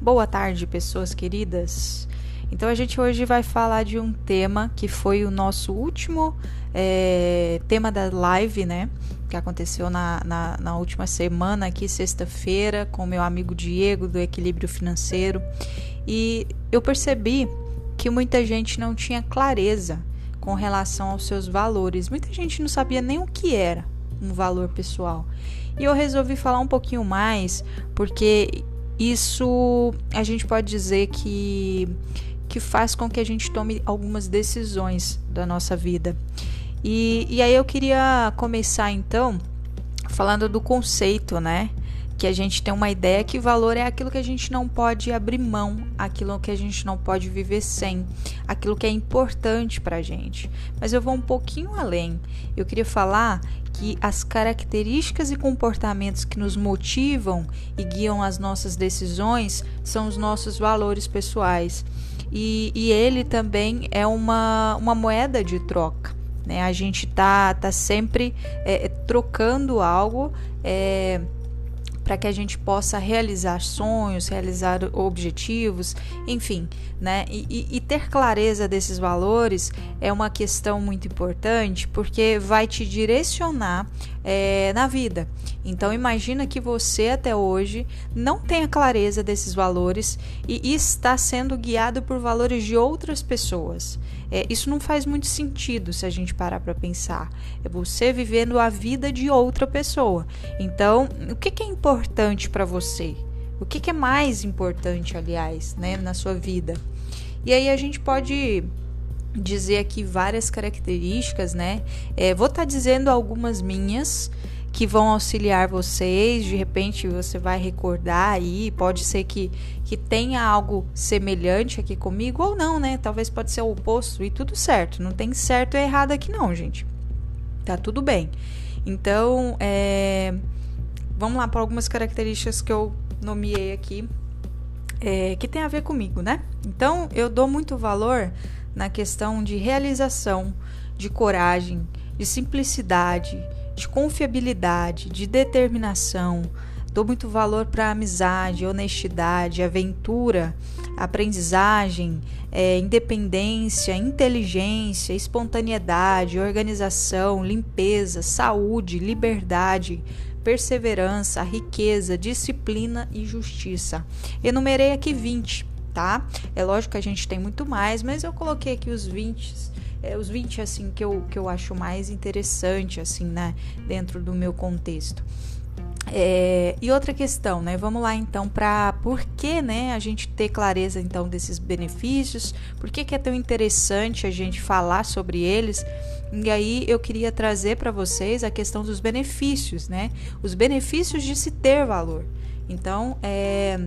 Boa tarde, pessoas queridas. Então a gente hoje vai falar de um tema que foi o nosso último é, tema da live, né? Que aconteceu na, na, na última semana aqui, sexta-feira, com meu amigo Diego do Equilíbrio Financeiro. E eu percebi que muita gente não tinha clareza com relação aos seus valores. Muita gente não sabia nem o que era um valor pessoal. E eu resolvi falar um pouquinho mais, porque isso a gente pode dizer que, que faz com que a gente tome algumas decisões da nossa vida. E, e aí eu queria começar então falando do conceito, né? Que a gente tem uma ideia que valor é aquilo que a gente não pode abrir mão, aquilo que a gente não pode viver sem, aquilo que é importante para a gente. Mas eu vou um pouquinho além. Eu queria falar que as características e comportamentos que nos motivam e guiam as nossas decisões são os nossos valores pessoais. E, e ele também é uma, uma moeda de troca. Né? A gente tá, tá sempre é, trocando algo. É, para que a gente possa realizar sonhos, realizar objetivos, enfim, né? E, e, ter clareza desses valores é uma questão muito importante porque vai te direcionar é, na vida. Então imagina que você até hoje não tem a clareza desses valores e está sendo guiado por valores de outras pessoas. É, isso não faz muito sentido se a gente parar para pensar. É você vivendo a vida de outra pessoa. Então, o que, que é importante para você? O que, que, é mais importante, aliás, né, na sua vida? E aí a gente pode dizer aqui várias características, né? É, vou estar tá dizendo algumas minhas que vão auxiliar vocês. De repente você vai recordar aí, pode ser que, que tenha algo semelhante aqui comigo ou não, né? Talvez pode ser o oposto e tudo certo. Não tem certo e errado aqui não, gente. Tá tudo bem. Então, é, vamos lá para algumas características que eu nomeei aqui é, que tem a ver comigo, né? Então, eu dou muito valor na questão de realização, de coragem, de simplicidade, de confiabilidade, de determinação. Dou muito valor para amizade, honestidade, aventura, aprendizagem, é, independência, inteligência, espontaneidade, organização, limpeza, saúde, liberdade, perseverança, riqueza, disciplina e justiça. Enumerei aqui 20, tá? É lógico que a gente tem muito mais, mas eu coloquei aqui os 20 é, os 20 assim que eu, que eu acho mais interessante assim, né, dentro do meu contexto. É, e outra questão, né? Vamos lá então para por que, né, a gente ter clareza então desses benefícios? Por que, que é tão interessante a gente falar sobre eles? E aí eu queria trazer para vocês a questão dos benefícios, né? Os benefícios de se ter valor. Então, é,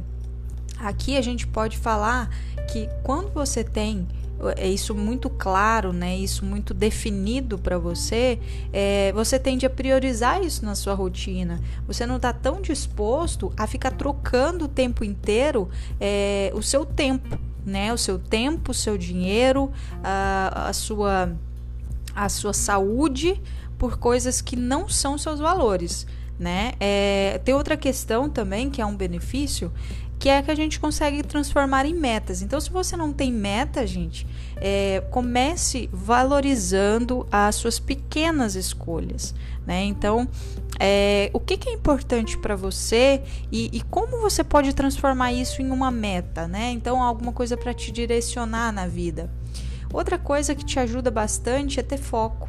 aqui a gente pode falar que quando você tem é isso muito claro, né? Isso muito definido para você, é, você tende a priorizar isso na sua rotina. Você não está tão disposto a ficar trocando o tempo inteiro é, o seu tempo, né? O seu tempo, o seu dinheiro, a, a sua a sua saúde por coisas que não são seus valores. Né? É, tem outra questão também que é um benefício que é que a gente consegue transformar em metas. Então, se você não tem meta, gente, é, comece valorizando as suas pequenas escolhas. Né? Então, é, o que, que, é importante para você e, e, como você pode transformar isso em uma meta, né? Então, alguma coisa para te direcionar na vida. Outra coisa que te ajuda bastante é ter foco.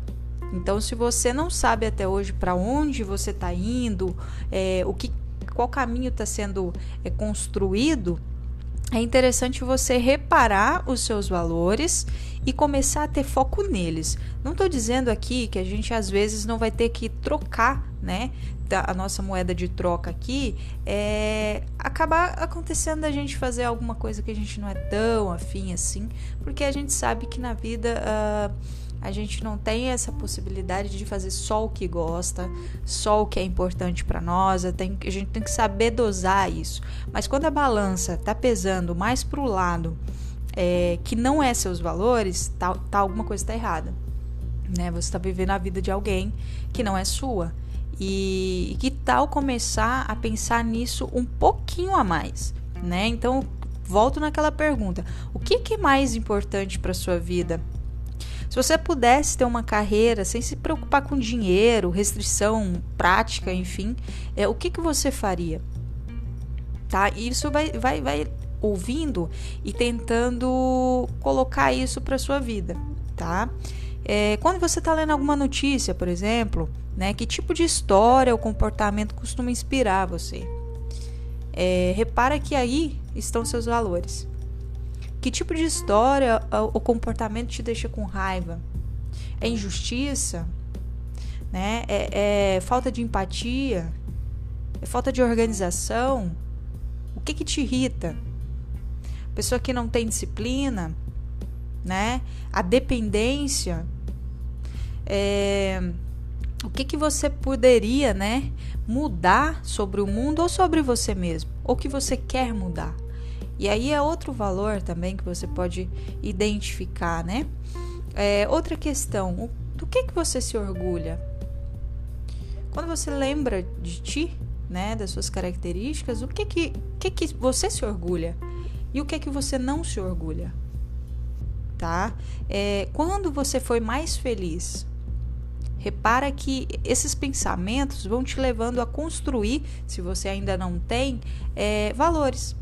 Então, se você não sabe até hoje para onde você está indo, é, o que qual caminho está sendo é, construído, é interessante você reparar os seus valores e começar a ter foco neles. Não estou dizendo aqui que a gente às vezes não vai ter que trocar, né? A nossa moeda de troca aqui é acabar acontecendo a gente fazer alguma coisa que a gente não é tão afim assim, porque a gente sabe que na vida. Uh, a gente não tem essa possibilidade de fazer só o que gosta, só o que é importante para nós. A gente tem que saber dosar isso. Mas quando a balança está pesando mais para o lado é, que não é seus valores, tá, tá alguma coisa está errada. Né? Você está vivendo a vida de alguém que não é sua. E, e que tal começar a pensar nisso um pouquinho a mais? né? Então, volto naquela pergunta: o que, que é mais importante para sua vida? Se você pudesse ter uma carreira sem se preocupar com dinheiro, restrição prática, enfim, é, o que, que você faria? Tá? Isso vai, vai, vai ouvindo e tentando colocar isso para sua vida, tá? É, quando você está lendo alguma notícia, por exemplo, né, que tipo de história ou comportamento costuma inspirar você? É, repara que aí estão seus valores. Que tipo de história ou comportamento te deixa com raiva? É injustiça? Né? É, é falta de empatia? É falta de organização? O que, que te irrita? Pessoa que não tem disciplina, né? A dependência. É, o que, que você poderia, né, mudar sobre o mundo ou sobre você mesmo, ou que você quer mudar. E aí é outro valor também que você pode identificar, né? É, outra questão, do que que você se orgulha? Quando você lembra de ti, né, das suas características, o que que, que que você se orgulha e o que que você não se orgulha? Tá? É, quando você foi mais feliz, repara que esses pensamentos vão te levando a construir, se você ainda não tem, é, valores,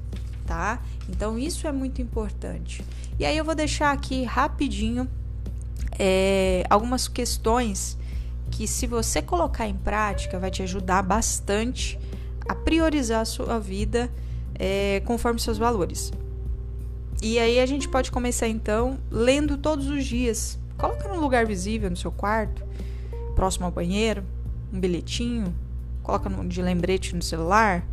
tá? Então isso é muito importante. E aí eu vou deixar aqui rapidinho é, algumas questões que, se você colocar em prática, vai te ajudar bastante a priorizar a sua vida é, conforme seus valores. E aí a gente pode começar então lendo todos os dias. Coloca num lugar visível no seu quarto próximo ao banheiro, um bilhetinho, coloca de lembrete no celular,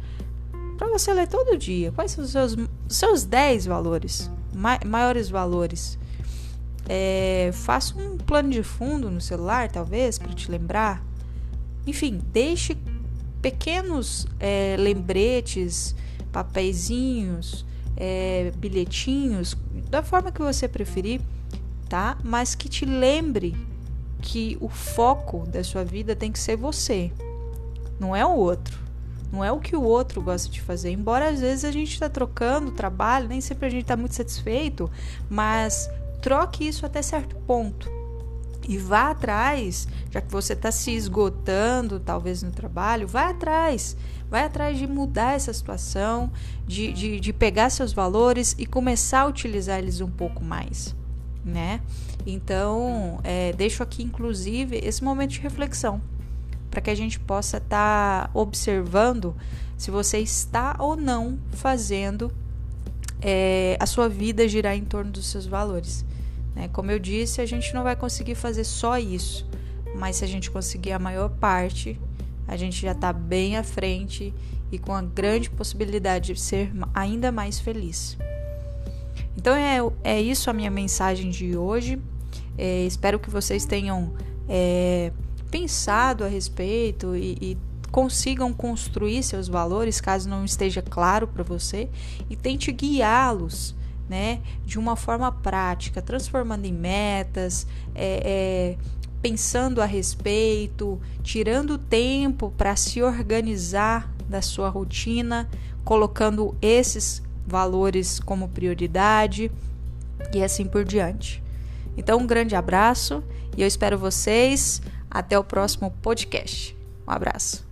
para você ler todo dia. Quais são os seus, seus 10 valores, ma maiores valores? É, faça um plano de fundo no celular, talvez, para te lembrar. Enfim, deixe pequenos é, lembretes, papeizinhos, é, bilhetinhos, da forma que você preferir, tá? Mas que te lembre que o foco da sua vida tem que ser você, não é o outro. Não é o que o outro gosta de fazer. Embora às vezes a gente está trocando trabalho, nem sempre a gente está muito satisfeito, mas troque isso até certo ponto. E vá atrás, já que você está se esgotando, talvez no trabalho, vá atrás. Vai atrás de mudar essa situação, de, de, de pegar seus valores e começar a utilizar eles um pouco mais né? Então, é, deixo aqui, inclusive, esse momento de reflexão, para que a gente possa estar tá observando se você está ou não fazendo é, a sua vida girar em torno dos seus valores. Né? Como eu disse, a gente não vai conseguir fazer só isso, mas se a gente conseguir a maior parte, a gente já está bem à frente e com a grande possibilidade de ser ainda mais feliz. Então é, é isso a minha mensagem de hoje. É, espero que vocês tenham é, pensado a respeito e, e consigam construir seus valores, caso não esteja claro para você, e tente guiá-los. Né, de uma forma prática, transformando em metas, é, é, pensando a respeito, tirando tempo para se organizar da sua rotina, colocando esses valores como prioridade e assim por diante. Então, um grande abraço e eu espero vocês até o próximo podcast. Um abraço.